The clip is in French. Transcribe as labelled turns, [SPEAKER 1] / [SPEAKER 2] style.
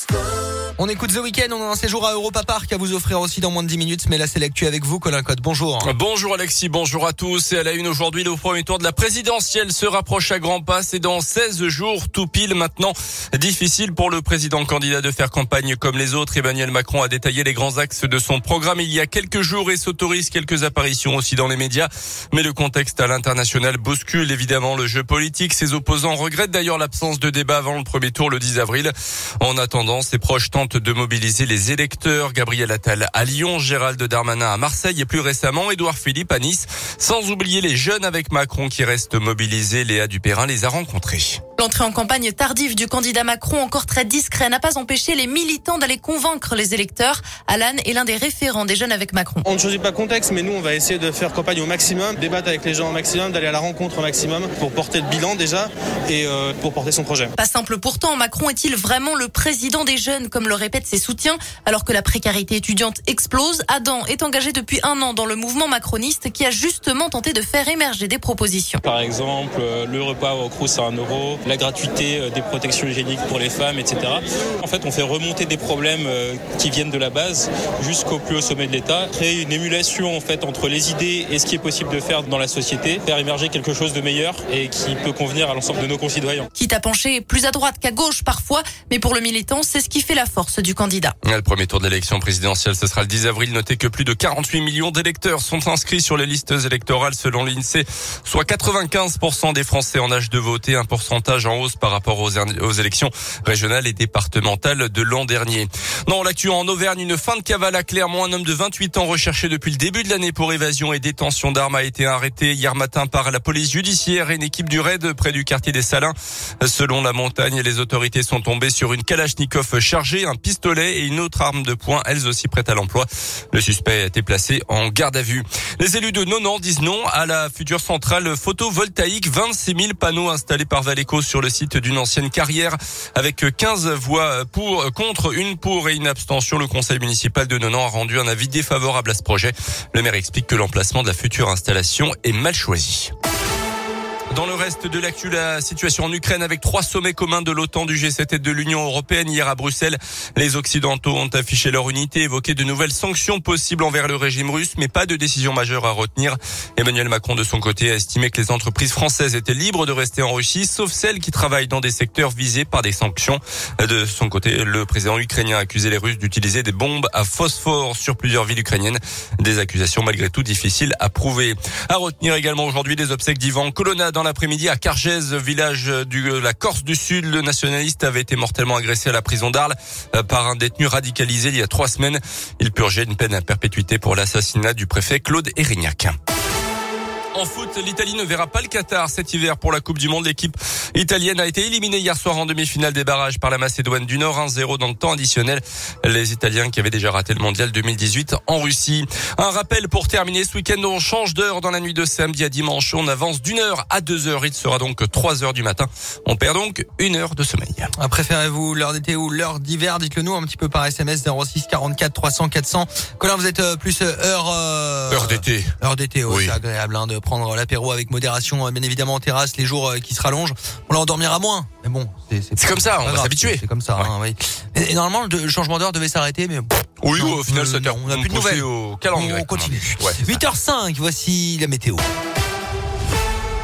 [SPEAKER 1] school. On écoute The Weeknd, on a un séjour à Europa Park à vous offrir aussi dans moins de 10 minutes, mais là c'est avec vous, Colin Code. Bonjour.
[SPEAKER 2] Bonjour Alexis, bonjour à tous. Et à la une aujourd'hui, le premier tour de la présidentielle se rapproche à grands pas. C'est dans 16 jours, tout pile maintenant. Difficile pour le président candidat de faire campagne comme les autres. Emmanuel Macron a détaillé les grands axes de son programme il y a quelques jours et s'autorise quelques apparitions aussi dans les médias. Mais le contexte à l'international bouscule évidemment le jeu politique. Ses opposants regrettent d'ailleurs l'absence de débat avant le premier tour le 10 avril. En attendant, ses proches tentent de mobiliser les électeurs. Gabriel Attal à Lyon, Gérald Darmanin à Marseille et plus récemment Édouard Philippe à Nice. Sans oublier les jeunes avec Macron qui restent mobilisés. Léa Dupérin les a rencontrés.
[SPEAKER 3] L'entrée en campagne tardive du candidat Macron, encore très discret, n'a pas empêché les militants d'aller convaincre les électeurs. Alan est l'un des référents des jeunes avec Macron.
[SPEAKER 4] On ne choisit pas contexte, mais nous, on va essayer de faire campagne au maximum, débattre avec les gens au maximum, d'aller à la rencontre au maximum pour porter le bilan déjà et euh, pour porter son projet.
[SPEAKER 3] Pas simple pourtant, Macron est-il vraiment le président des jeunes, comme le répètent ses soutiens, alors que la précarité étudiante explose? Adam est engagé depuis un an dans le mouvement macroniste qui a justement tenté de faire émerger des propositions.
[SPEAKER 5] Par exemple, euh, le repas au Crous à 1 euro, la gratuité euh, des protections hygiéniques pour les femmes, etc. En fait, on fait remonter des problèmes euh, qui viennent de la base jusqu'au plus haut sommet de l'État, créer une émulation en fait entre les idées et ce qui est possible de faire dans la société, faire émerger quelque chose de meilleur et qui peut convenir à l'ensemble de nos concitoyens.
[SPEAKER 3] Quitte à pencher plus à droite qu'à gauche parfois, mais pour le militant, c'est ce qui fait la force du candidat.
[SPEAKER 2] Le premier tour de l'élection présidentielle, ce sera le 10 avril. Notez que plus de 48 millions d'électeurs sont inscrits sur les listes électorales selon l'INSEE, soit 95% des Français en âge de voter, un pourcentage en hausse par rapport aux, élections régionales et départementales de l'an dernier. Non, l'actu en Auvergne, une fin de cavale à Clermont. Un homme de 28 ans recherché depuis le début de l'année pour évasion et détention d'armes a été arrêté hier matin par la police judiciaire et une équipe du raid près du quartier des Salins. Selon la montagne, les autorités sont tombées sur une Kalachnikov chargée, un pistolet et une autre arme de poing, elles aussi prêtes à l'emploi. Le suspect a été placé en garde à vue. Les élus de Nonan disent non à la future centrale photovoltaïque. 26 000 panneaux installés par Valeco sur le site d'une ancienne carrière avec 15 voix pour, contre, une pour et une abstention. Le conseil municipal de Nonan a rendu un avis défavorable à ce projet. Le maire explique que l'emplacement de la future installation est mal choisi. Dans le reste de l'actu, la situation en Ukraine avec trois sommets communs de l'OTAN, du G7 et de l'Union européenne hier à Bruxelles. Les Occidentaux ont affiché leur unité, évoqué de nouvelles sanctions possibles envers le régime russe, mais pas de décision majeure à retenir. Emmanuel Macron, de son côté, a estimé que les entreprises françaises étaient libres de rester en Russie, sauf celles qui travaillent dans des secteurs visés par des sanctions. De son côté, le président ukrainien a accusé les Russes d'utiliser des bombes à phosphore sur plusieurs villes ukrainiennes. Des accusations malgré tout difficiles à prouver. À retenir également aujourd'hui les obsèques d'Ivan Colonna dans l'après-midi à Cargèse, village de la Corse du Sud. Le nationaliste avait été mortellement agressé à la prison d'Arles euh, par un détenu radicalisé il y a trois semaines. Il purgeait une peine à perpétuité pour l'assassinat du préfet Claude Erignac. En foot, l'Italie ne verra pas le Qatar cet hiver pour la Coupe du Monde. L'équipe italienne a été éliminée hier soir en demi-finale des barrages par la Macédoine du Nord, 1-0 dans le temps additionnel. Les Italiens qui avaient déjà raté le mondial 2018 en Russie. Un rappel pour terminer ce week-end, on change d'heure dans la nuit de samedi à dimanche. On avance d'une heure à deux heures. Il sera donc trois heures du matin. On perd donc une heure de sommeil.
[SPEAKER 1] Préférez-vous l'heure d'été ou l'heure d'hiver? Dites-le nous un petit peu par SMS 06 44 300 400. Colin, vous êtes plus heure...
[SPEAKER 2] Euh, heure d'été.
[SPEAKER 1] Heure d'été, oui. c'est agréable hein, de prendre l'apéro avec modération, bien évidemment en terrasse, les jours qui se rallongent. On l'endormira moins. Mais bon,
[SPEAKER 2] c'est comme ça, on va s'habituer.
[SPEAKER 1] C'est comme ça. Hein, oui. et, normalement, le changement d'heure devait s'arrêter, mais
[SPEAKER 2] oui, au final, ça
[SPEAKER 1] on n'a plus de nouvelles.
[SPEAKER 2] Au calendrier.
[SPEAKER 1] On continue. 8h05, voici la météo.